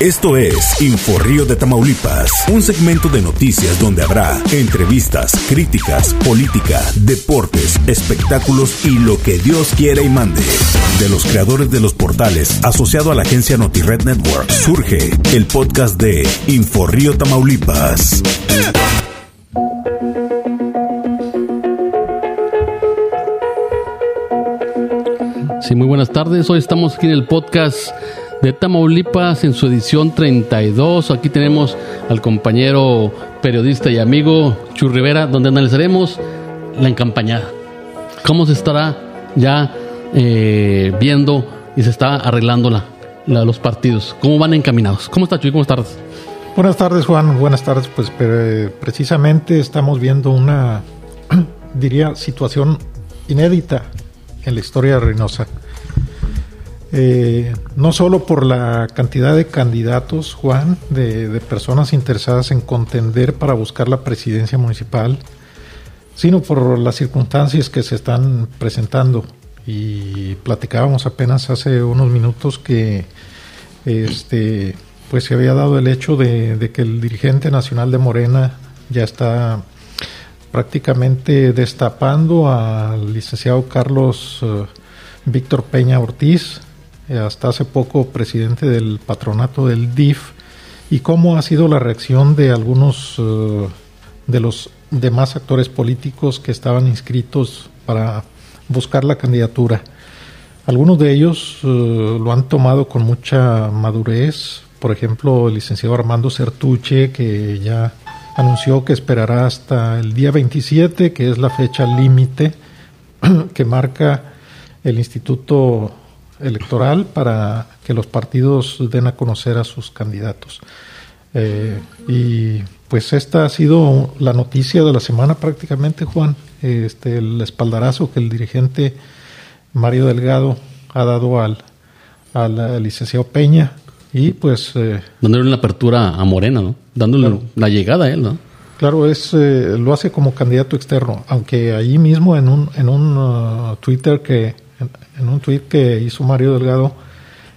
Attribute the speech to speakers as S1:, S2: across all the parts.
S1: Esto es Inforrío de Tamaulipas, un segmento de noticias donde habrá entrevistas, críticas, política, deportes, espectáculos y lo que Dios quiera y mande. De los creadores de los portales asociado a la agencia NotiRed Network, surge el podcast de Inforrío Tamaulipas.
S2: Sí, muy buenas tardes. Hoy estamos aquí en el podcast de Tamaulipas en su edición 32. Aquí tenemos al compañero periodista y amigo Chu Rivera, donde analizaremos la encampañada. Cómo se estará ya eh, viendo y se está arreglando la, los partidos. Cómo van encaminados. ¿Cómo está Chuy? ¿Cómo estás?
S3: Buenas tardes, Juan. Buenas tardes. Pues precisamente estamos viendo una, diría, situación inédita en la historia de Reynosa. Eh, no solo por la cantidad de candidatos, Juan, de, personas interesadas en contender para buscar la presidencia municipal, sino por las circunstancias que se están presentando. Y platicábamos apenas hace unos minutos que este, pues se había dado el hecho de, que el dirigente nacional de Morena ya está prácticamente destapando al licenciado Carlos eh, Víctor Peña Ortiz, hasta hace poco presidente del patronato del DIF, y cómo ha sido la reacción de algunos eh, de los demás actores políticos que estaban inscritos para buscar la candidatura. Algunos de ellos eh, lo han tomado con mucha madurez, por ejemplo, el licenciado Armando Certuche, que ya anunció que esperará hasta el día 27, que es la fecha límite que marca el Instituto electoral para que los partidos den a conocer a sus candidatos. Eh, y pues esta ha sido la noticia de la semana prácticamente, Juan, este, el espaldarazo que el dirigente Mario Delgado ha dado al, al, licenciado Peña y pues...
S2: Eh, dándole una apertura a Morena, ¿no? Dándole la llegada a él, ¿no?
S3: Claro, es, eh, lo hace como candidato externo, aunque ahí mismo en un, en un uh, Twitter que en un tuit que hizo Mario Delgado,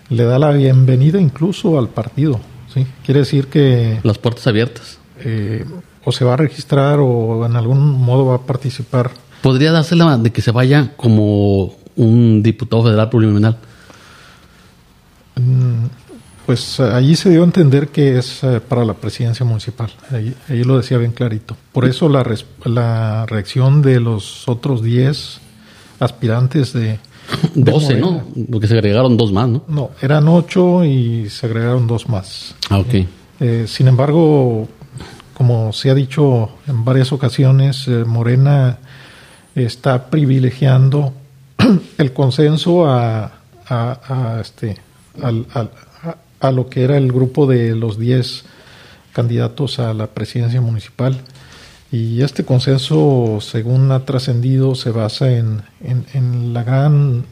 S3: le da la bienvenida incluso al partido. ¿sí? Quiere decir que...
S2: Las puertas abiertas.
S3: Eh, o se va a registrar o en algún modo va a participar.
S2: ¿Podría dársela de que se vaya como un diputado federal plurinominal?
S3: Mm, pues allí se dio a entender que es eh, para la presidencia municipal. Ahí, lo decía bien clarito. Por eso la, la reacción de los otros 10 aspirantes de,
S2: 12, ¿no? Porque se agregaron dos más, ¿no?
S3: No, eran ocho y se agregaron dos más.
S2: Ah, ok.
S3: Eh, sin embargo, como se ha dicho en varias ocasiones, eh, Morena está privilegiando el consenso a, a, este, a, lo que era el grupo de los 10 candidatos a la presidencia municipal. Y este consenso, según ha trascendido, se basa en, la gran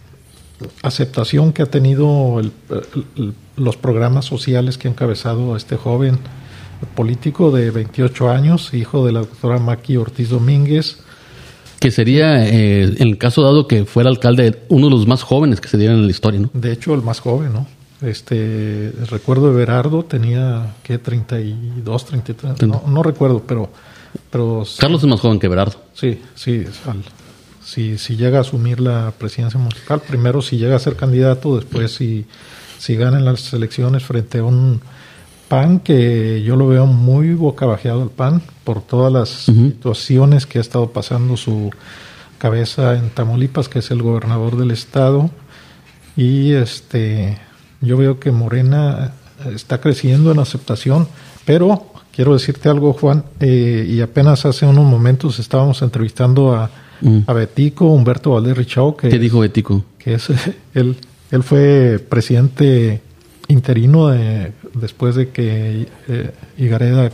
S3: aceptación que ha tenido los programas sociales que ha encabezado este joven político de 28 años, hijo de la doctora Maki Ortiz Domínguez.
S2: Que sería, eh, en el caso dado que fuera alcalde, uno de los más jóvenes que se dieron en la historia, ¿no?
S3: De hecho, el más joven, ¿no? Este, recuerdo de Berardo tenía, ¿qué? 32, 33, no, no recuerdo, pero pero
S2: Carlos es más joven que Berardo.
S3: Sí, sí. si, si llega a asumir la presidencia municipal, primero si llega a ser candidato, después si, si gana en las elecciones frente a un PAN que yo lo veo muy bocabajeado el PAN por todas las situaciones que ha estado pasando su cabeza en Tamaulipas, que es el gobernador del estado. Y este yo veo que Morena está creciendo en aceptación, pero quiero decirte algo, Juan, eh, y apenas hace unos momentos estábamos entrevistando a, mm. a Betico, Humberto Valdez Richao.
S2: Que, ¿Qué dijo Betico?
S3: Que es, él, él fue presidente interino de, después de que eh, Igareda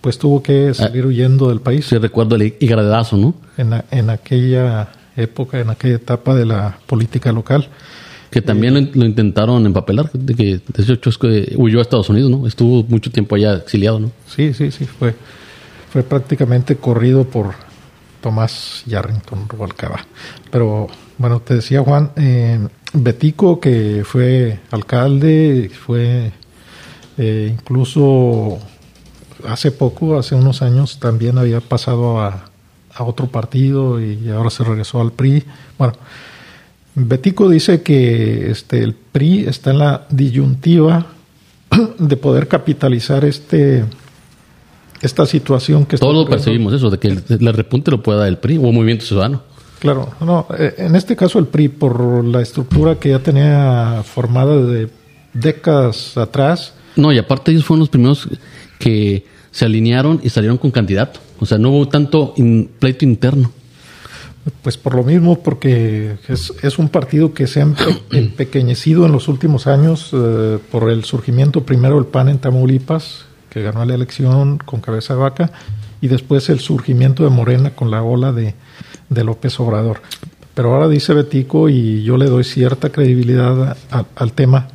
S3: pues tuvo que salir ah, huyendo del país.
S2: Sí, recuerdo el Igaredazo, ¿no?
S3: En, en aquella época, en aquella etapa de la política local.
S2: Que también lo, intentaron empapelar, de que de hecho que huyó a Estados Unidos, ¿no? Estuvo mucho tiempo allá exiliado, ¿no?
S3: Sí, sí, sí, fue, fue prácticamente corrido por Tomás Yarrington Rubalcaba. Pero bueno, te decía Juan, eh, Betico, que fue alcalde, fue Eh, incluso hace poco, hace unos años, también había pasado a, a otro partido y ahora se regresó al PRI. Bueno, Betico dice que este, el PRI está en la disyuntiva de poder capitalizar este esta situación que
S2: todos lo percibimos eso de que el, repunte lo pueda dar el PRI o Movimiento Ciudadano.
S3: Claro no eh, en este caso el PRI por la estructura que ya tenía formada de décadas atrás.
S2: No y aparte ellos fueron los primeros que se alinearon y salieron con candidato. O sea no hubo tanto pleito interno
S3: pues por lo mismo, porque es, es un partido que se ha empequeñecido en los últimos años eh, por el surgimiento primero del PAN en Tamaulipas, que ganó la elección con cabeza de vaca, y después el surgimiento de Morena con la ola de, de López Obrador. Pero ahora dice Betico, y yo le doy cierta credibilidad al tema,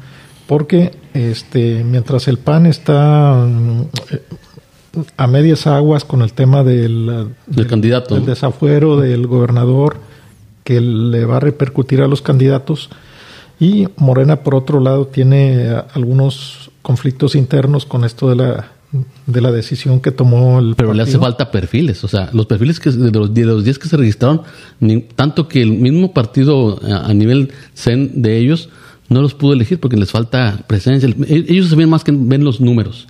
S3: porque este, mientras el PAN está a medias aguas con el tema del,
S2: del, candidato.
S3: Del desafuero del gobernador que le va a repercutir a los candidatos. Y Morena, por otro lado, tiene algunos conflictos internos con esto de la, de la decisión que tomó el.
S2: Pero le hace falta perfiles, o sea, los perfiles que de los, de los 10 que se registraron, tanto que el mismo partido a, a nivel CEN de ellos no los pudo elegir porque les falta presencia. Ellos se ven más que ven los números.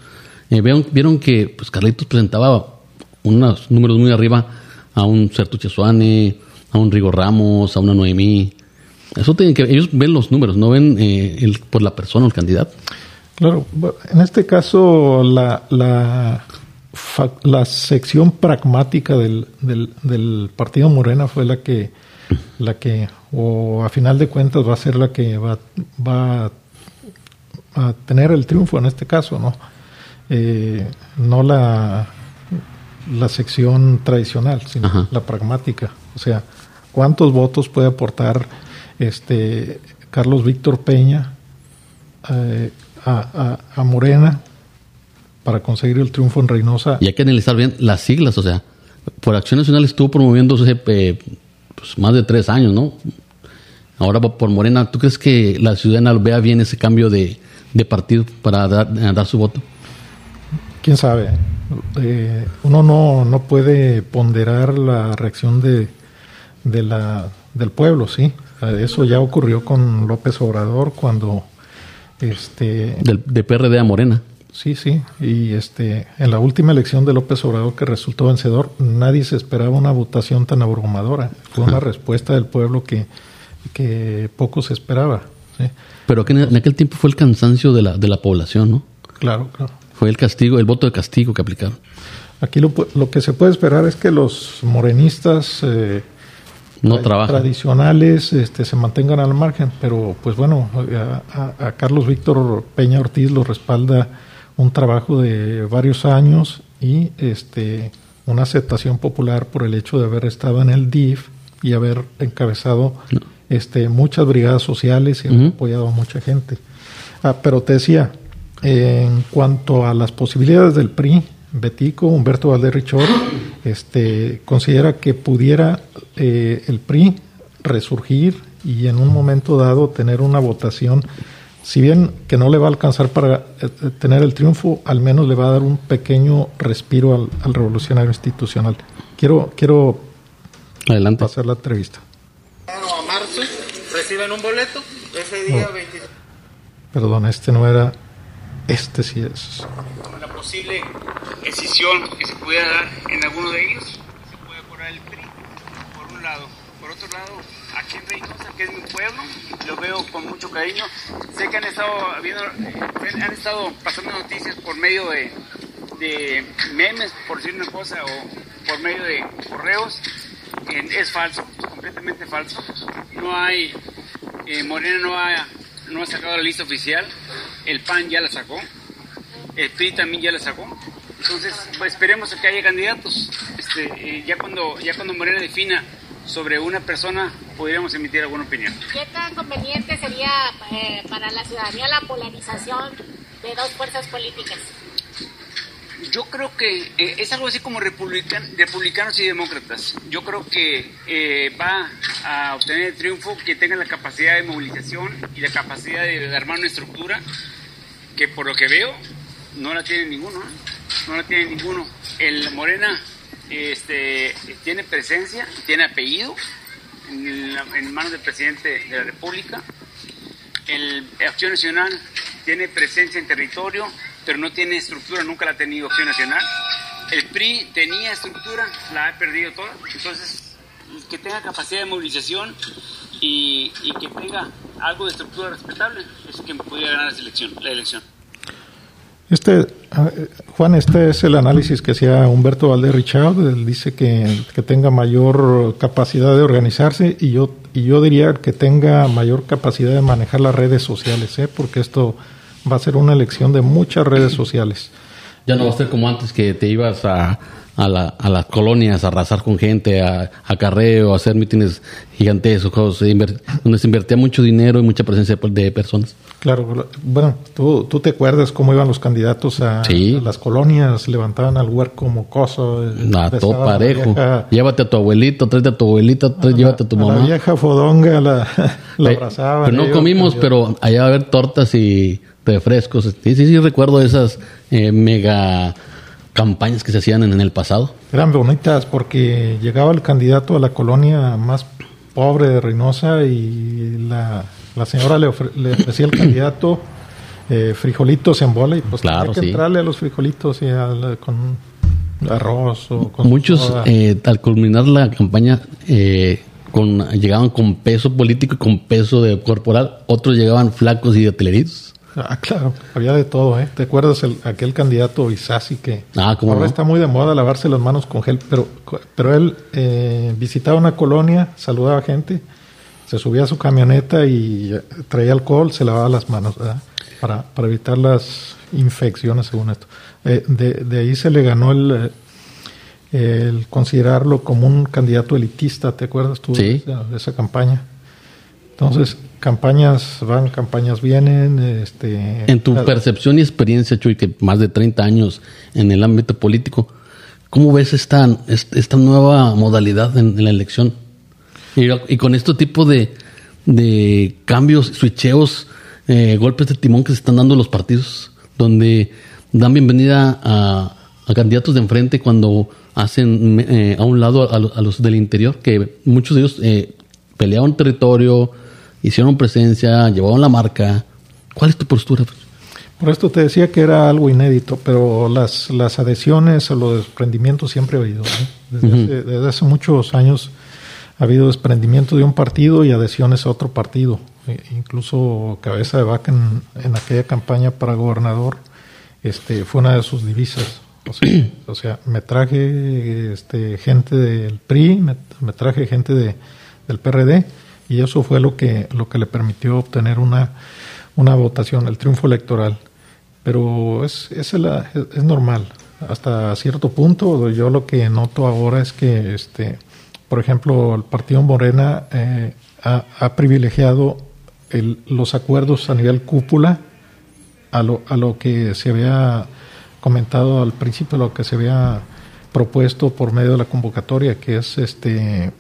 S2: Eh, vieron, que pues, Carlitos presentaba unos números muy arriba a un Sertuche Suane, a un Rigo Ramos, a una Noemí. Eso tienen que ellos ven los números, no ven eh, por la persona, el candidato.
S3: Claro, en este caso la, la, la sección pragmática del, del, partido Morena fue la que, la que, o a final de cuentas va a ser la que va a tener el triunfo en este caso, ¿no? Eh, no la, la sección tradicional, sino la pragmática. O sea, ¿cuántos votos puede aportar este Carlos Víctor Peña eh, a, a, Morena para conseguir el triunfo en Reynosa?
S2: Y hay que analizar bien las siglas, o sea, por Acción Nacional estuvo promoviéndose eh, pues, más de tres años, ¿no? Ahora por Morena, ¿tú crees que la ciudadana vea bien ese cambio de, de partido para dar su voto?
S3: Quién sabe. Eh, uno no, no puede ponderar la reacción de, de la, del pueblo, ¿sí? Eso ya ocurrió con López Obrador cuando... Este,
S2: Del, de PRD a Morena.
S3: Sí, sí. Y este, en la última elección de López Obrador que resultó vencedor, nadie se esperaba una votación tan abrumadora. Fue una respuesta del pueblo que, que poco se esperaba.
S2: Pero que en aquel tiempo fue el cansancio de la, de la población, ¿no?
S3: Claro, claro.
S2: Fue el castigo, el voto de castigo que aplicaron.
S3: Aquí lo, lo que se puede esperar es que los morenistas eh,
S2: no trabajan.
S3: tradicionales este, se mantengan al margen, pero pues bueno, a, Carlos Víctor Peña Ortiz lo respalda un trabajo de varios años y este una aceptación popular por el hecho de haber estado en el DIF y haber encabezado este muchas brigadas sociales y haber apoyado a mucha gente. Ah, pero te decía, en cuanto a las posibilidades del PRI, Betico, Humberto Valdés Richor, este, considera que pudiera eh, el PRI resurgir y en un momento dado tener una votación, si bien que no le va a alcanzar para eh, tener el triunfo, al menos le va a dar un pequeño respiro al, revolucionario institucional. Quiero, quiero
S2: Adelante.
S3: pasar la entrevista.
S4: A marzo reciben un boleto, ese día
S3: Perdón, este no era este sí es.
S4: La posible decisión que se pudiera dar en alguno de ellos, se puede apurar el PRI, por un lado. Por otro lado, aquí en Reynosa, que es mi pueblo, lo veo con mucho cariño. Sé que han estado, viendo, han estado pasando noticias por medio de, de memes, por decir una cosa, o por medio de correos. Es falso, completamente falso. No hay, eh, Morena no ha no ha sacado la lista oficial, el PAN ya la sacó, el PRI también ya la sacó. Entonces, pues, esperemos que haya candidatos. Este, eh, ya cuando ya cuando Morena defina sobre una persona, podríamos emitir alguna opinión.
S5: ¿Qué tan conveniente sería eh, para la ciudadanía la polarización de dos fuerzas políticas?
S4: Yo creo que eh, es algo así como republicanos y demócratas. Yo creo que eh, va a obtener el triunfo que tenga la capacidad de movilización y la capacidad de, armar una estructura que por lo que veo no la tiene ninguno, ¿eh? no la tiene ninguno. El Morena este, tiene presencia, tiene apellido en, en manos del presidente de la República. El Acción Nacional tiene presencia en territorio, pero no tiene estructura, nunca la ha tenido Acción Nacional. El PRI tenía estructura, la ha perdido toda. Entonces, que tenga capacidad de movilización y, y que tenga algo de estructura respetable es quien pudiera ganar la elección. La elección.
S3: Este, ah, eh, Juan, este es el análisis que hacía Humberto Valdés Richard. Él dice que, que tenga mayor capacidad de organizarse y yo, y yo diría que tenga mayor capacidad de manejar las redes sociales, ¿eh? porque esto va a ser una elección de muchas redes sociales.
S2: Ya no va a ser como antes que te ibas a, a, la- a las colonias a arrasar con gente, a, a carreo, a hacer mítines gigantescos, donde se invertía mucho dinero y mucha presencia de personas.
S3: Claro, bueno, tú, tú te acuerdas cómo iban los candidatos a,
S2: Sí.
S3: a las colonias, levantaban al huerco mocoso. eh,
S2: A todo
S3: la
S2: parejo.
S3: vieja-
S2: Llévate a tu abuelito, tráete a tu abuelita, trae- llévate a tu mamá.
S3: La vieja fodonga la, la
S2: Eh,
S3: abrazaban.
S2: Pero no
S3: ellos,
S2: comimos,
S3: ellos-
S2: pero allá va a haber tortas y refrescos. Sí, sí, sí, recuerdo esas eh, mega campañas que se hacían en, en el pasado.
S3: Eran bonitas porque llegaba el candidato a la colonia más pobre de Reynosa y la, la señora le, ofre- le ofrecía al candidato eh, frijolitos en bola y pues
S2: Claro,
S3: tenía que
S2: sí.
S3: entrarle a los frijolitos y al- con arroz o con
S2: Muchos, eh, al culminar la campaña, eh, con, llegaban con peso político y con peso de corporal. Otros llegaban flacos y de teleritos.
S3: Ah, claro, había de todo, ¿eh? ¿Te acuerdas el, aquel candidato Isasi que
S2: Ah, cómo
S3: ahora
S2: no.
S3: está muy de moda lavarse las manos con gel, pero, pero él eh, visitaba una colonia, saludaba gente, se subía a su camioneta y eh, traía alcohol, se lavaba las manos, ¿verdad? Para, para evitar las infecciones, según esto. Eh, de, de ahí se le ganó el, eh, el considerarlo como un candidato elitista, ¿te acuerdas tú
S2: Sí.
S3: de, esa, de esa campaña? Entonces, campañas van, campañas vienen, este...
S2: En tu percepción y experiencia, Chuy, que más de 30 años en el ámbito político, ¿cómo ves esta, est- esta nueva modalidad en, en la elección? Y, y con este tipo de, de cambios, switcheos, eh, golpes de timón que se están dando los partidos, donde dan bienvenida a, a candidatos de enfrente cuando hacen eh, a un lado a, a los del interior, que muchos de ellos eh, pelearon territorio, hicieron presencia, llevaron la marca. ¿Cuál es tu postura?
S3: Por esto te decía que era algo inédito, pero las, las adhesiones o los desprendimientos siempre ha habido. ¿eh? Desde, hace, desde hace muchos años ha habido desprendimiento de un partido y adhesiones a otro partido. E- incluso Cabeza de Vaca en, en aquella campaña para gobernador este, fue una de sus divisas. O sea, o sea, me traje este, gente del PRI, me, me traje gente de, del PRD y eso fue lo que, lo que le permitió obtener una, una votación, el triunfo electoral. Pero es, es, la- es- normal. Hasta cierto punto, yo lo que noto ahora es que, este, por ejemplo, el partido Morena eh, ha, ha privilegiado el- los acuerdos a nivel cúpula a lo, a lo que se había comentado al principio, lo que se había propuesto por medio de la convocatoria, que es este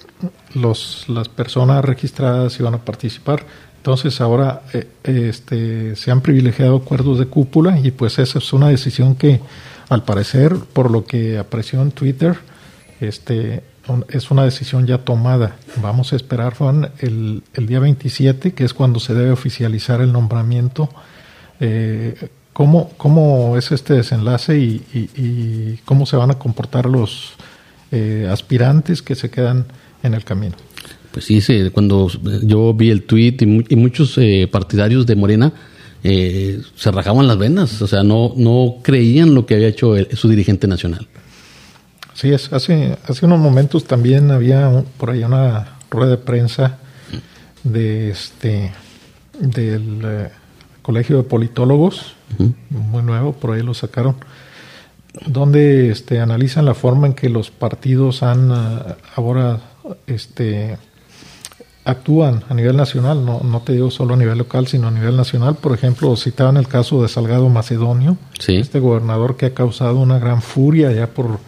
S3: los las personas registradas iban a participar. Entonces ahora eh, este se han privilegiado acuerdos de cúpula y pues esa es una decisión que al parecer, por lo que apreció en Twitter, este es una decisión ya tomada. Vamos a esperar, Juan, el, el día 27, que es cuando se debe oficializar el nombramiento eh, ¿cómo, ¿Cómo es este desenlace y, y- y cómo se van a comportar los eh, aspirantes que se quedan en el camino?
S2: Pues sí, sí, cuando yo vi el tweet y, mu- y muchos eh, partidarios de Morena eh, se rajaban las venas, o sea, no, no creían lo que había hecho el- su dirigente nacional.
S3: Sí, es, hace, hace unos momentos también había un- por ahí una rueda de prensa de este del eh, Colegio de Politólogos, muy nuevo, por ahí lo sacaron, donde este, analizan la forma en que los partidos han ah, ahora este, actúan a nivel nacional, no, no te digo solo a nivel local, sino a nivel nacional. Por ejemplo, citaban el caso de Salgado Macedonio,
S2: Sí.
S3: este gobernador que ha causado una gran furia ya por,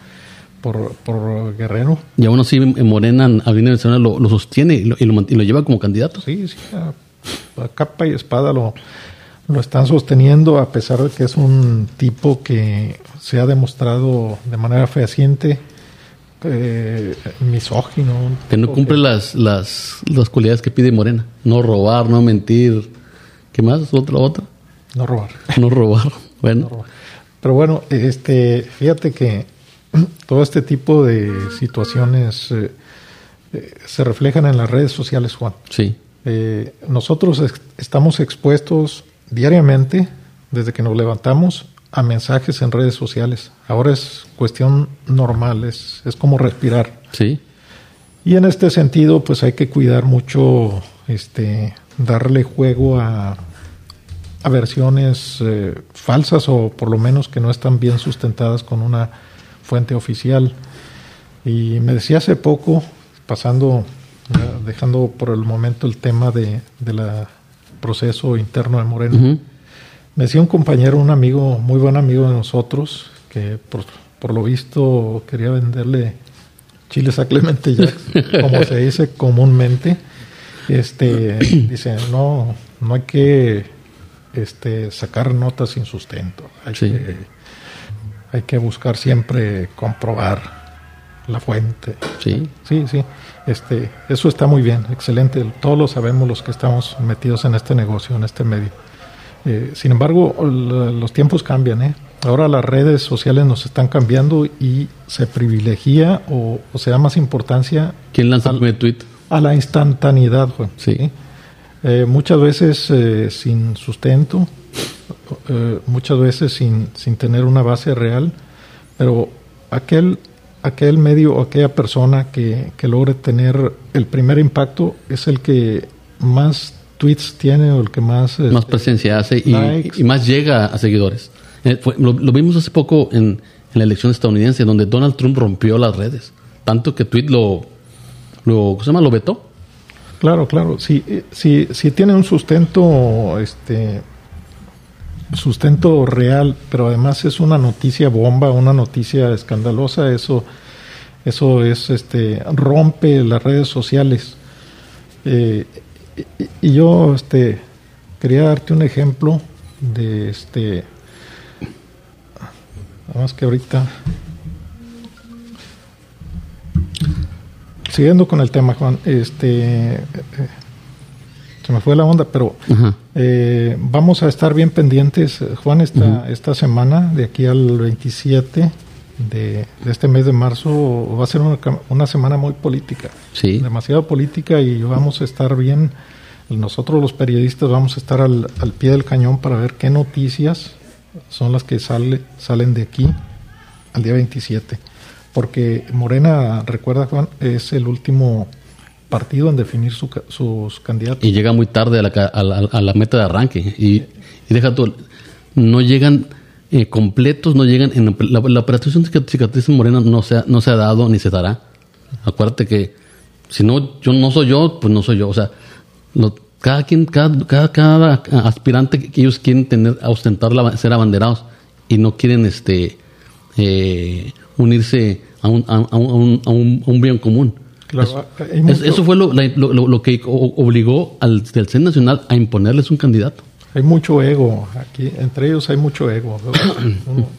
S3: por, por Guerrero.
S2: Y aún así en Morena, a nivel nacional, lo, lo sostiene y lo, y lo mant- y lo lleva como candidato.
S3: Sí, sí, a, a capa y espada lo, lo están sosteniendo a pesar de que es un tipo que se ha demostrado de manera fehaciente eh, misógino.
S2: Que no cumple las, las, las cualidades que pide Morena. No robar, no mentir. ¿Qué más? ¿Otra, otra?
S3: No robar.
S2: No robar. Bueno,
S3: Pero bueno, este, fíjate que todo este tipo de situaciones eh, eh, se reflejan en las redes sociales, Juan.
S2: sí.
S3: Eh, nosotros estamos expuestos diariamente, desde que nos levantamos, a mensajes en redes sociales. Ahora es cuestión normal, es, es como respirar.
S2: Sí.
S3: Y en este sentido, pues hay que cuidar mucho, este, darle juego a, a versiones eh, falsas o por lo menos que no están bien sustentadas con una fuente oficial. Y me decía hace poco, pasando, dejando por el momento el tema de, de la proceso interno de Moreno, me decía un compañero, un amigo, muy buen amigo de nosotros, que por, por lo visto quería venderle chiles a Clemente Jacks, como se dice comúnmente. Este, dice, no, no hay que este, sacar notas sin sustento. Hay,
S2: Sí.
S3: que, hay que buscar siempre comprobar la fuente.
S2: Sí.
S3: Sí, sí. Este, eso está muy bien, excelente. Todos lo sabemos los que estamos metidos en este negocio, en este medio. Eh, sin embargo, los tiempos cambian, ¿eh? Ahora las redes sociales nos están cambiando y se privilegia o, o se da más importancia
S2: ¿Quién lanza el
S3: Al-
S2: tweet?
S3: a la instantaneidad, Juan.
S2: Sí.
S3: Eh, muchas veces eh, sin sustento, muchas veces sin, sin tener una base real, pero aquel, aquel medio o aquella persona que, que logre tener el primer impacto es el que más tweets tiene o el que más...
S2: Más
S3: este,
S2: presencia hace y, más llega a seguidores. Eh, lo, lo vimos hace poco en, en la elección estadounidense, donde Donald Trump rompió las redes. Tanto que tweet lo, lo, ¿cómo se llama? Lo vetó.
S3: Claro, claro. Si, si, si tiene un sustento, este, sustento real, pero además es una noticia bomba, una noticia escandalosa, eso, eso es, este, rompe las redes sociales. Eh, y, y yo, este, quería darte un ejemplo de, este, nada más que ahorita. Siguiendo con el tema, Juan, este, se me fue la onda, pero eh, vamos a estar bien pendientes, Juan, esta, esta semana, de aquí al 27 de, de este mes de marzo, va a ser una, una semana muy política,
S2: Sí.
S3: demasiado política y vamos a estar bien, nosotros los periodistas vamos a estar al, al pie del cañón para ver qué noticias son las que sale, salen de aquí al día 27. Porque Morena, recuerda Juan, es el último partido en definir su sus candidatos.
S2: Y llega muy tarde a la, a la, a la meta de arranque. Y, y deja tú, no llegan eh, completos, no llegan en la, la operación de cicatriz en morena no se, ha, no se ha dado ni se dará. Acuérdate que si no, yo no soy yo, pues no soy yo. O sea, lo- cada quien, cada, cada, cada aspirante que ellos quieren tener, ostentar, la, ser abanderados y no quieren este eh, unirse a un, a, a un, a un, a un bien común.
S3: Claro,
S2: Eso- fue lo, lo, lo- que obligó al del CEN Nacional a imponerles un candidato.
S3: Hay mucho ego aquí, entre ellos hay mucho ego.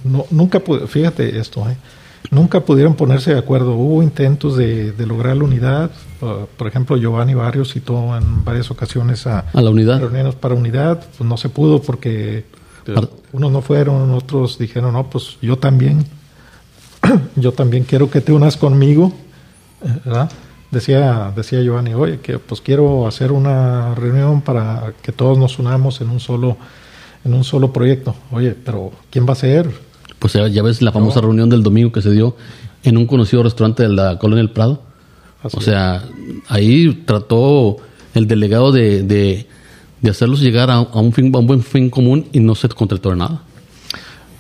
S3: No- nunca, fíjate esto, ¿eh? nunca pudieron ponerse de acuerdo. Hubo intentos de, de lograr la unidad. Uh, por ejemplo, Giovanni Barrios citó en varias ocasiones a,
S2: A la unidad.
S3: reuniones para unidad. Pues no se pudo porque unos no fueron, otros dijeron, no, pues yo también, yo también quiero que te unas conmigo, eh, ¿verdad? Decía, decía Giovanni, oye, que pues quiero hacer una reunión para que todos nos unamos en un solo, en un solo proyecto. Oye, pero ¿quién va a ser?
S2: Pues ya, ya ves la famosa reunión del domingo que se dio en un conocido restaurante de la Colonia del Prado.
S3: Así
S2: o sea, ahí trató el delegado de, de, de hacerlos llegar a, a un fin, a un buen fin común y no se concretó en nada.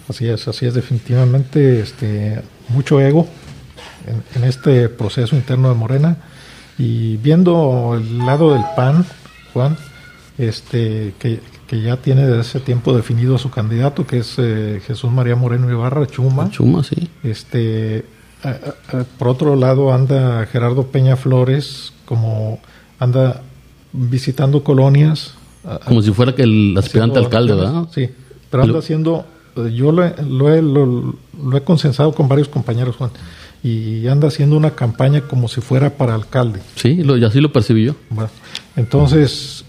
S3: Así es, así es, definitivamente este, mucho ego en, en este proceso interno de Morena. Y viendo el lado del PAN, Juan, este, que, que ya tiene desde hace tiempo definido a su candidato, que es eh, Jesús María Moreno Ibarra, Chuma.
S2: Chuma, sí.
S3: Este, a- a- a- por otro lado anda Gerardo Peña Flores, como anda visitando colonias,
S2: Como si fuera que el aspirante alcalde. ¿verdad?
S3: Sí, pero anda haciendo, yo lo, lo he, lo, lo he consensado con varios compañeros, Juan, y anda haciendo una campaña como si fuera para alcalde.
S2: Sí, lo- y así lo percibí yo.
S3: Bueno, entonces,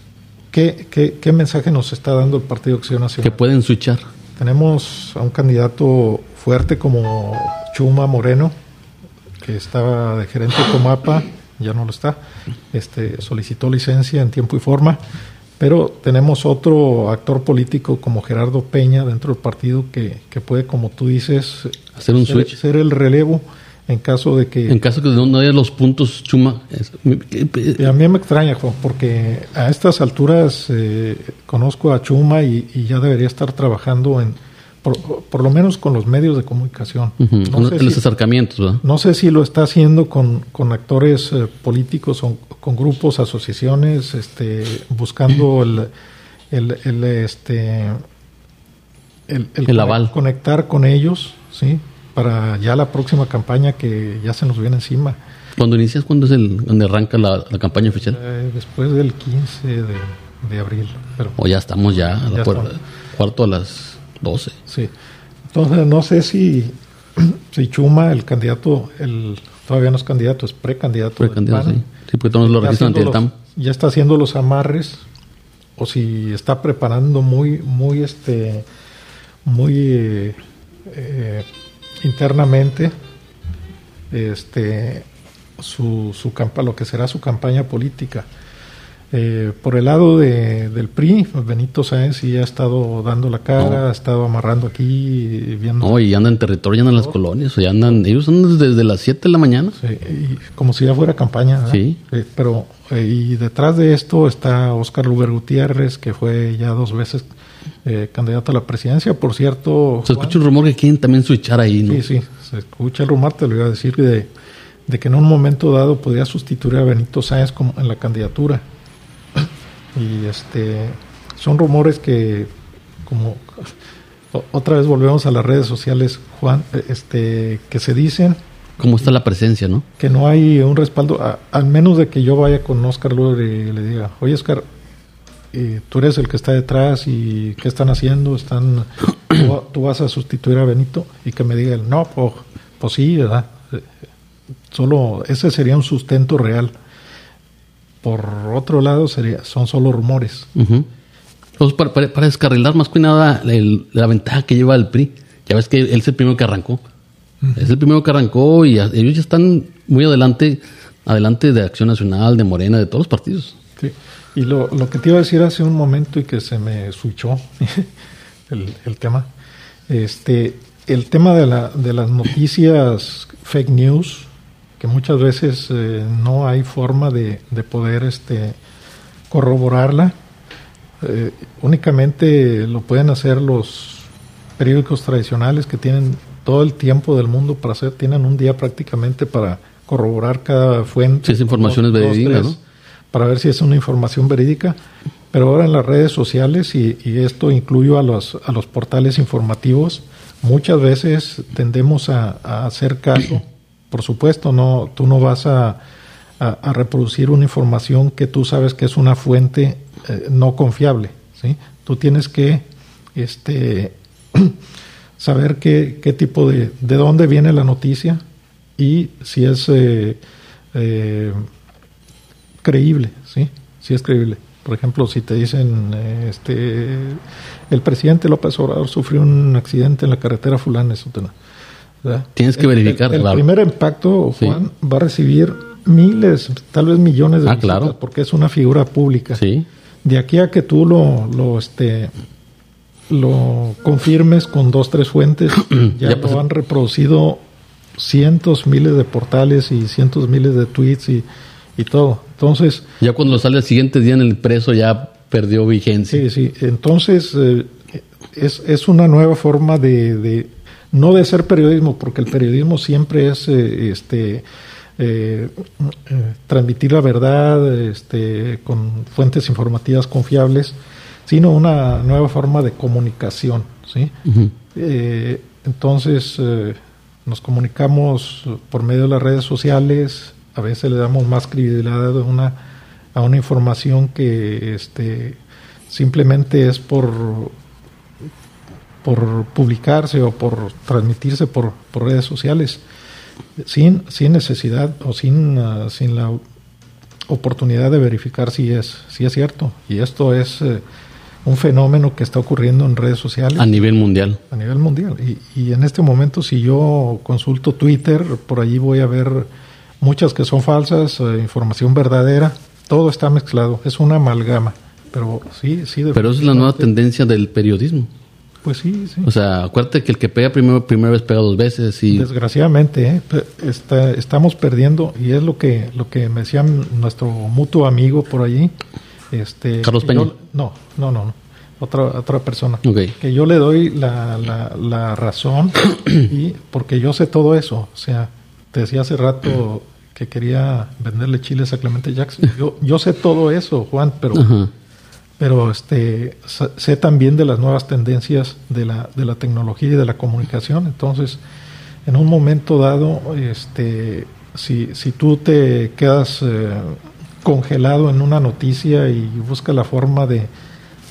S3: ¿qué, qué, qué mensaje nos está dando el Partido Acción
S2: Que
S3: Nacional?
S2: pueden switchar.
S3: Tenemos a un candidato fuerte como Chuma Moreno, que estaba de gerente de Comapa, ya no lo está, este, solicitó licencia en tiempo y forma, pero tenemos otro actor político como Gerardo Peña dentro del partido que, que puede, como tú dices,
S2: Hacer un
S3: ser,
S2: switch.
S3: ser el relevo en caso de que...
S2: En caso que no, haya los puntos, Chuma. es-
S3: Y a mí me extraña, Juan, porque a estas alturas eh, conozco a Chuma y, y ya debería estar trabajando en, por, por lo menos con los medios de comunicación.
S2: Ujú,
S3: no, sé
S2: los
S3: si,
S2: acercamientos, ¿verdad?
S3: no sé si lo está haciendo con, con actores eh, políticos o con grupos, asociaciones, este, buscando el, el, el, este, el,
S2: El
S3: conec-
S2: aval.
S3: conectar con ellos, ¿sí? Para ya la próxima campaña que ya se nos viene encima.
S2: Cuando inicias, cuando es el donde arranca la, la campaña oficial?
S3: Eh, después del 15 de, de abril. Pero,
S2: O ya estamos ya a la
S3: Ya
S2: puerta. Cuarto a las 12.
S3: sí. Entonces, no sé si, si Chuma, el candidato, el todavía no es candidato, es precandidato.
S2: Precandidato, sí. Sí, porque todos lo registran ante el TAM.
S3: ya está haciendo los amarres o si está preparando muy muy este muy eh, eh, internamente este su, su lo que será su campaña política Eh, por el lado de, del PRI Benito Sáenz sí ha estado dando la cara
S2: No.
S3: ha estado amarrando aquí viendo
S2: No, y andan en territorio, andan en las colonias, ya andan, ellos andan desde las 7 de la mañana.
S3: Sí, y como si ya fuera campaña. ¿verdad?
S2: Sí.
S3: pero, eh, y detrás de esto está Oscar Luber Gutiérrez, que fue ya dos veces eh, candidato a la presidencia. Por cierto.
S2: Se
S3: Juan,
S2: escucha un rumor que quieren también switchar ahí, ¿no?
S3: Sí, sí, se escucha el rumor, te lo iba a decir, de, de que en un momento dado podía sustituir a Benito Sáenz como en la candidatura. Y este son rumores que, como otra vez volvemos a las redes sociales, Juan, eh, este que se dicen
S2: ¿Cómo está la presencia, no?
S3: que no hay un respaldo, a- al menos de que yo vaya con Oscar Luber y le diga, oye Oscar, eh, tú eres el que está detrás y qué están haciendo, están, tú, va- tú vas a sustituir a Benito y que me diga, no, pues, pues sí, ¿verdad? Eh, Solo, ese sería un sustento real. Por otro lado, sería, son solo rumores.
S2: Ujú. Pues para, para, para descarrilar más que nada el- la ventaja que lleva el PRI. Ya ves que él es el primero que arrancó. Es el primero que arrancó y ellos ya están muy adelante, adelante de Acción Nacional, de Morena, de todos los partidos.
S3: Sí. Y lo, lo que te iba a decir hace un momento y que se me switchó el, el tema, este, el tema de, la, de las noticias fake news, que muchas veces eh, no hay forma de, de poder este, corroborarla, eh, únicamente lo pueden hacer los periódicos tradicionales que tienen todo el tiempo del mundo para hacer, tienen un día prácticamente para corroborar cada fuente.
S2: Si esa información es
S3: dos,
S2: verídica,
S3: tres,
S2: ¿no?
S3: Para ver si es una información verídica. Pero ahora en las redes sociales, y, y esto incluyo a los, a los portales informativos, muchas veces tendemos a, a hacer caso. Por supuesto, no, tú no vas a, a, reproducir una información que tú sabes que es una fuente eh, no confiable. ¿sí? Tú tienes que este, saber qué, qué tipo de, de dónde viene la noticia y si es eh, eh, creíble, ¿sí? Si es creíble. Por ejemplo, si te dicen, eh, este, el presidente López Obrador sufrió un accidente en la carretera fulana, eso ¿verdad?
S2: Tienes que
S3: El-
S2: verificar,
S3: El, el primer impacto,
S2: Sí.
S3: Juan, va a recibir miles, tal vez millones de
S2: Ah,
S3: visitas,
S2: claro.
S3: porque es una figura pública.
S2: Sí.
S3: De aquí a que tú lo, lo, este, lo confirmes con dos, tres fuentes, ya,
S2: Ya
S3: lo
S2: pasó.
S3: han reproducido cientos, miles de portales y cientos, miles de tweets y, y todo. Entonces,
S2: Ya cuando sale el siguiente día en el preso ya perdió vigencia.
S3: sí, sí. Entonces, eh, es, es una nueva forma de, de- no de ser periodismo, porque el periodismo siempre es eh, este eh, eh, transmitir la verdad este, con fuentes informativas confiables, sino una nueva forma de comunicación, ¿sí? Eh, entonces eh, nos comunicamos por medio de las redes sociales, a veces le damos más credibilidad a una, a una información que este, simplemente es por por publicarse o por transmitirse por, por redes sociales sin, sin necesidad o sin, uh, sin la oportunidad de verificar si es, si es cierto. Y esto es eh, un fenómeno que está ocurriendo en redes sociales.
S2: A nivel mundial.
S3: A nivel mundial. Y, y en este momento, si yo consulto Twitter, por allí voy a ver muchas que son falsas, eh, información verdadera. Todo está mezclado. Es una amalgama. Pero sí, sí.
S2: Pero es la nueva tendencia del periodismo.
S3: Pues sí, sí.
S2: O sea, acuérdate que el que pega primero, primera vez pega dos veces y...
S3: Desgraciadamente, ¿eh? Está, estamos perdiendo y es lo que lo que me decía nuestro mutuo amigo por allí. Este,
S2: Carlos Peña.
S3: Yo, no, no, no, no. Otra, otra persona.
S2: Okay.
S3: Que yo le doy la, la, la razón y porque yo sé todo eso. O sea, te decía hace rato que quería venderle chiles a Clemente Jackson. Yo, yo sé todo eso, Juan, pero... pero este sé también de las nuevas tendencias de la, de la tecnología y de la comunicación. Entonces, en un momento dado, este, si, si tú te quedas eh, congelado en una noticia y buscas la forma de,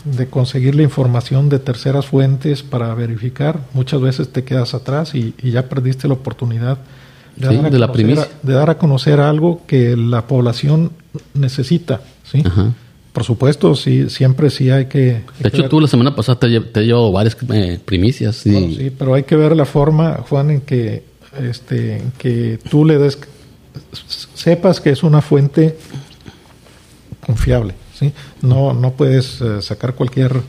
S3: de, conseguir la información de terceras fuentes para verificar, muchas veces te quedas atrás y, y ya perdiste la oportunidad de,
S2: sí,
S3: dar
S2: de, la primicia.
S3: de, dar a conocer algo que la población necesita. ¿sí?
S2: Ajá.
S3: Por supuesto, sí, siempre sí hay que... Hay
S2: de hecho, tú la semana pasada te, te llevo varias eh, primicias. Y...
S3: Bueno, sí, pero hay que ver la forma, Juan, en que, este, en que tú le des... Sepas que es una fuente confiable, ¿sí? No, no puedes uh, sacar cualquier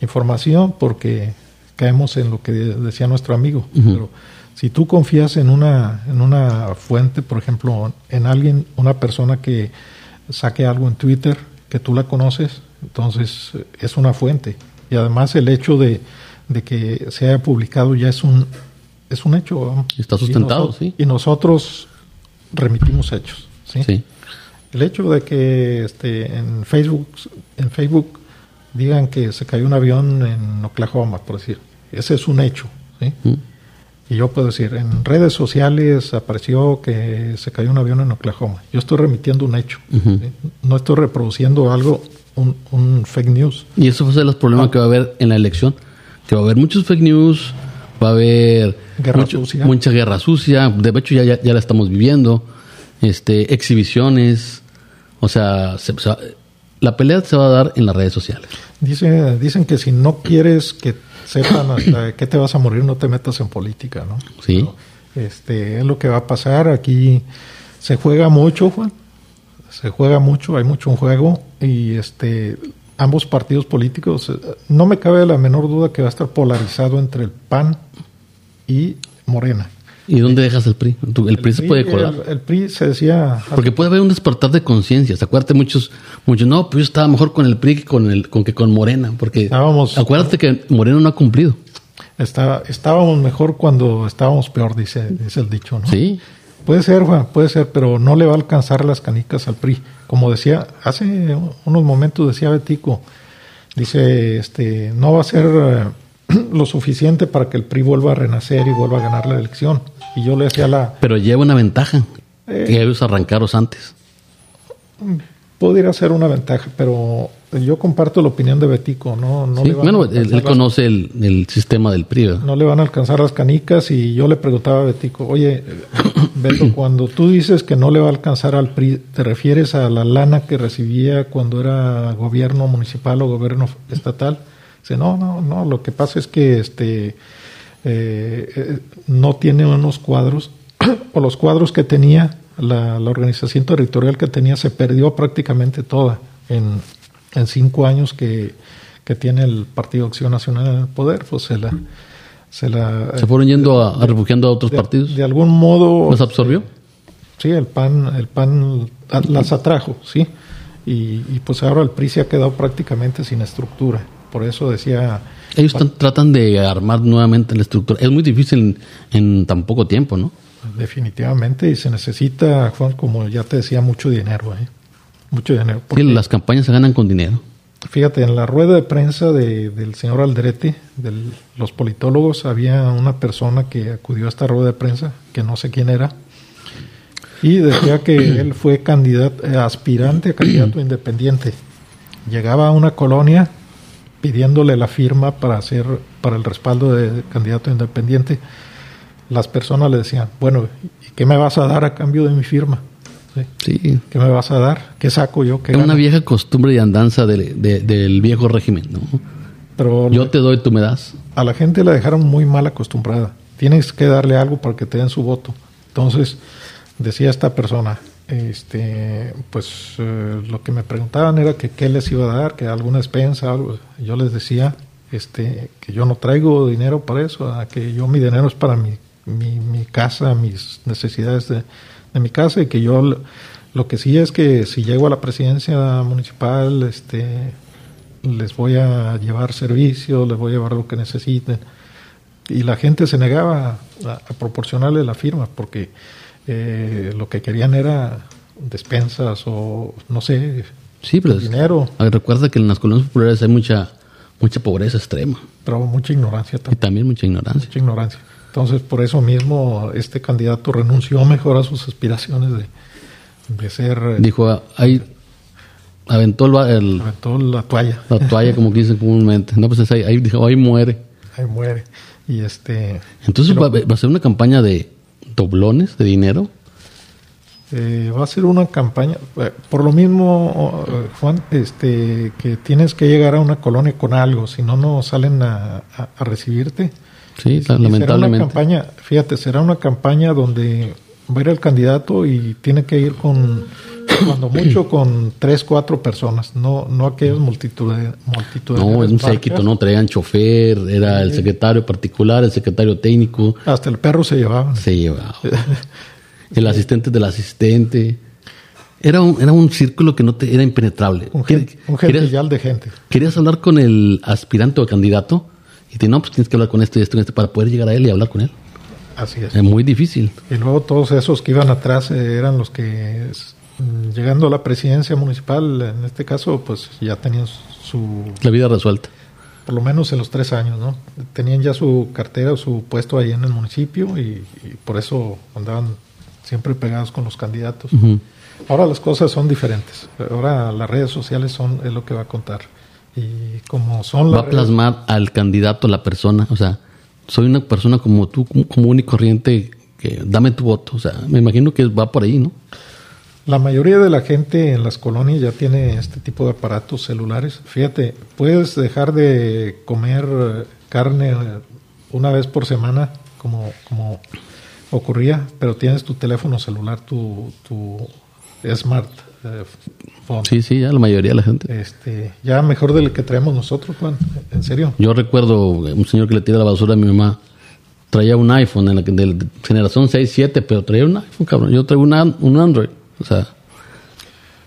S3: información porque caemos en lo que decía nuestro amigo. Uh -huh. Pero si tú confías en una, en una fuente, por ejemplo, en alguien, una persona que saque algo en Twitter, que tú la conoces, entonces es una fuente. Y además el hecho de, de que se haya publicado ya es un, es un hecho.
S2: Está sustentado,
S3: y nosotros,
S2: sí.
S3: Y nosotros remitimos hechos. ¿sí?
S2: sí.
S3: El hecho de que este, en, Facebook, en Facebook digan que se cayó un avión en Oklahoma, por decir, ese es un hecho. ¿sí? Mm. Y yo puedo decir, en redes sociales apareció que se cayó un avión en Oklahoma. Yo estoy remitiendo un hecho.
S2: Uh -huh.
S3: ¿sí? No estoy reproduciendo algo, un, un, fake news.
S2: Y eso a ser los problemas ah. que va a haber en la elección. Que va a haber muchos fake news, va a haber
S3: guerra
S2: mucho,
S3: sucia.
S2: mucha guerra sucia. De hecho, ya, ya, ya la estamos viviendo. Este, exhibiciones. O sea, se, se, la pelea se va a dar en las redes sociales.
S3: Dice, dicen que si no quieres que sepan hasta qué te vas a morir, no te metas en política, ¿no?
S2: Sí.
S3: Pero, este, es lo que va a pasar. Aquí se juega mucho, Juan. Se juega mucho, hay mucho en juego. Y este, ambos partidos políticos, no me cabe la menor duda que va a estar polarizado entre el PAN y Morena.
S2: ¿Y dónde dejas el PRI? El, el PRI se puede colar.
S3: El, el, PRI se decía.
S2: Porque puede haber un despertar de conciencia. Acuérdate, muchos, muchos, no, pues yo estaba mejor con el PRI que con, el, con, que con Morena. Porque
S3: estábamos,
S2: acuérdate que Morena no ha cumplido.
S3: Está, estábamos mejor cuando estábamos peor, dice, dice el dicho, ¿no?
S2: Sí.
S3: Puede ser, Juan, puede ser, pero no le va a alcanzar las canicas al PRI. Como decía, hace unos momentos decía Betico, dice, este, no va a ser eh, lo suficiente para que el PRI vuelva a renacer y vuelva a ganar la elección. Y yo le decía la...
S2: Pero lleva una ventaja, eh, que ellos arrancaros antes.
S3: Podría ser una ventaja, pero yo comparto la opinión de Betico. No, no
S2: sí,
S3: le van
S2: bueno, él, él conoce el, el, sistema del PRI. ¿verdad?
S3: No le van a alcanzar las canicas y yo le preguntaba a Betico, oye, Beto, cuando tú dices que no le va a alcanzar al PRI, ¿te refieres a la lana que recibía cuando era gobierno municipal o gobierno estatal? Dice, no, no, no, lo que pasa es que este eh, no tiene unos cuadros, o los cuadros que tenía, la, la, organización territorial que tenía se perdió prácticamente toda en, en cinco años que, que, tiene el Partido Acción Nacional en el poder, pues se la... Se, la,
S2: ¿Se fueron yendo a, a refugiando a otros
S3: de,
S2: partidos?
S3: De algún modo...
S2: ¿Los absorbió?
S3: Sí, el PAN, el PAN las atrajo, sí. Y, y pues ahora el PRI se ha quedado prácticamente sin estructura. Por eso decía...
S2: Ellos están, tratan de armar nuevamente la estructura. Es muy difícil en, en, tan poco tiempo, ¿no?
S3: Definitivamente, y se necesita, Juan, como ya te decía, mucho dinero, ¿eh? Mucho dinero.
S2: Sí, las campañas se ganan con dinero.
S3: Fíjate, en la rueda de prensa de, del señor Aldrete, de los politólogos, había una persona que acudió a esta rueda de prensa, que no sé quién era, y decía que él fue candidato, aspirante a candidato independiente. Llegaba a una colonia pidiéndole la firma para hacer para el respaldo de candidato independiente, las personas le decían, bueno, ¿y qué me vas a dar a cambio de mi firma?
S2: Sí.
S3: ¿Qué me vas a dar? ¿Qué saco yo? ¿Qué
S2: Era una vieja costumbre y andanza del, de- del viejo régimen, ¿no?
S3: Pero
S2: Yo te doy, tú me das.
S3: a la gente la dejaron muy mal acostumbrada. Tienes que darle algo para que te den su voto. Entonces, decía esta persona, este, pues eh, lo que me preguntaban era que qué les iba a dar, que alguna despensa, algo. Yo les decía este, que yo no traigo dinero para eso, que yo mi dinero es para mi, mi, casa, mis necesidades de, de mi casa y que yo lo, que sí es que si llego a la presidencia municipal, este, les voy a llevar servicio, les voy a llevar lo que necesiten. Y la gente se negaba a, a proporcionarle la firma porque eh, lo que querían era despensas o no sé,
S2: Sí, pero es-
S3: dinero,
S2: recuerda que en las colonias populares hay mucha mucha pobreza extrema
S3: pero mucha ignorancia
S2: y
S3: también.
S2: también mucha ignorancia.
S3: Mucha ignorancia. Entonces, por eso mismo, este candidato renunció mejor a sus aspiraciones de, de ser. eh,
S2: Dijo, ah, ahí aventó el, el-
S3: aventó la toalla.
S2: la toalla, como dicen comúnmente. No, pues es ahí, ahí dijo, ahí muere.
S3: Ahí muere. Y este.
S2: Entonces
S3: Pero-
S2: va, va a ser una campaña de doblones de dinero.
S3: Eh, va a ser una campaña, eh, por lo mismo, eh, Juan, este, que tienes que llegar a una colonia con algo, si no, no salen a, a- a recibirte.
S2: Sí,
S3: Y será una
S2: lamentablemente.
S3: campaña, fíjate, será una campaña donde va a ir el candidato y tiene que ir con, cuando mucho, con tres, cuatro personas, no, no aquellas multitudes. multitudes
S2: No, es un séquito, no traían chofer, era el secretario particular, el secretario técnico,
S3: Hasta el perro se llevaban.
S2: se llevaba. el asistente del asistente. Era un, era un círculo que no te era impenetrable.
S3: Un, gen- un
S2: Querías-
S3: de gente.
S2: querías hablar con el aspirante o candidato y te no, pues tienes que hablar con esto y esto y esto para poder llegar a él y hablar con él.
S3: Así es.
S2: Es muy difícil.
S3: Y luego todos esos que iban atrás eh, eran los que, llegando a la presidencia municipal, en este caso, pues ya tenían su,
S2: La vida resuelta.
S3: por lo menos en los tres años, ¿no? Tenían ya su cartera o su puesto ahí en el municipio y, y por eso andaban siempre pegados con los candidatos. Ahora las cosas son diferentes. Ahora las redes sociales son es lo que va a contar. Y como son
S2: Va a plasmar al candidato, a la persona. O sea, soy una persona como tú, común y corriente, que dame tu voto. O sea, me imagino que va por ahí, ¿no?
S3: La mayoría de la gente en las colonias ya tiene este tipo de aparatos celulares. Fíjate, puedes dejar de comer carne una vez por semana, como, como ocurría, pero tienes tu teléfono celular, tu, tu smart eh, phone.
S2: Sí, sí, ya la mayoría de la gente.
S3: Este, ya mejor del que traemos nosotros, Juan. En serio.
S2: Yo recuerdo un señor que le tira la basura a mi mamá. Traía un iPhone en la de generación 6, 7, pero traía un iPhone, cabrón. Yo traigo un, an- un Android. O sea,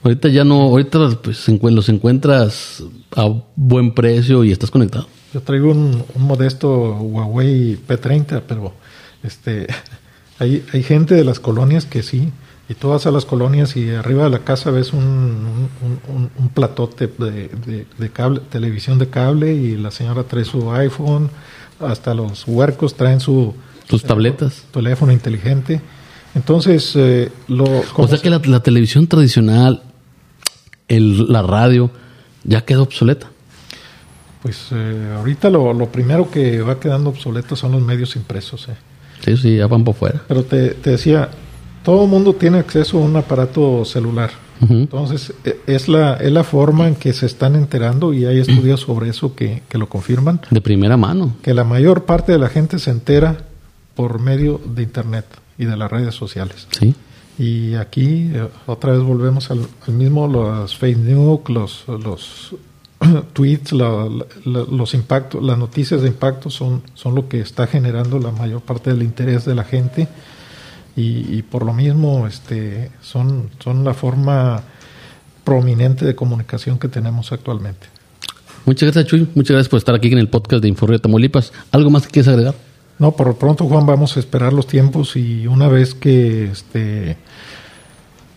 S2: ahorita ya no, ahorita pues, los encuentras a buen precio y estás conectado.
S3: Yo traigo un, un modesto Huawei P30, pero este hay, hay gente de las colonias que sí, y tú vas a las colonias y arriba de la casa ves un, un, un- un platote de, de- de cable, televisión de cable y la señora trae su iPhone, hasta los huercos traen su
S2: Tus tabletas.
S3: teléfono inteligente. Entonces, eh, lo,
S2: O sea
S3: se-
S2: que la, la televisión tradicional, el, la radio, ya quedó obsoleta.
S3: pues eh, ahorita lo, lo primero que va quedando obsoleto son los medios impresos. eh.
S2: Sí, sí, ya van por fuera.
S3: Pero te, te decía, todo el mundo tiene acceso a un aparato celular. Entonces, e- es la, es la forma en que se están enterando y hay estudios sobre eso que, que lo confirman,
S2: De primera mano.
S3: que la mayor parte de la gente se entera por medio de Internet y de las redes sociales.
S2: Sí.
S3: Y aquí eh, otra vez volvemos al, al mismo, los fake news, los, los tweets, la- la- los impactos, las noticias de impacto son, son lo que está generando la mayor parte del interés de la gente y, y por lo mismo este, son, son la forma prominente de comunicación que tenemos actualmente.
S2: Muchas gracias, Chuy. Muchas gracias por estar aquí en el podcast de Informe de Tamaulipas. ¿Algo más que quieras agregar?
S3: No, por lo pronto, Juan, vamos a esperar los tiempos y una vez que este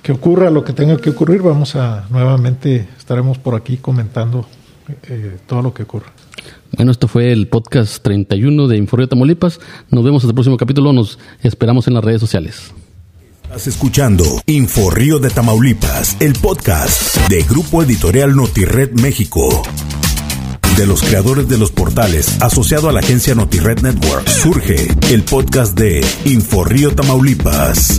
S3: que ocurra lo que tenga que ocurrir, vamos a nuevamente estaremos por aquí comentando eh, todo lo que ocurra.
S2: Bueno, esto fue el podcast 31 de Informe de Tamaulipas. Nos vemos en el próximo capítulo. Nos esperamos en las redes sociales.
S1: Estás escuchando Info Río de Tamaulipas, el podcast de Grupo Editorial Notired México. De los creadores de los portales asociado a la agencia NotiRed Network, surge el podcast de Inforrío Tamaulipas.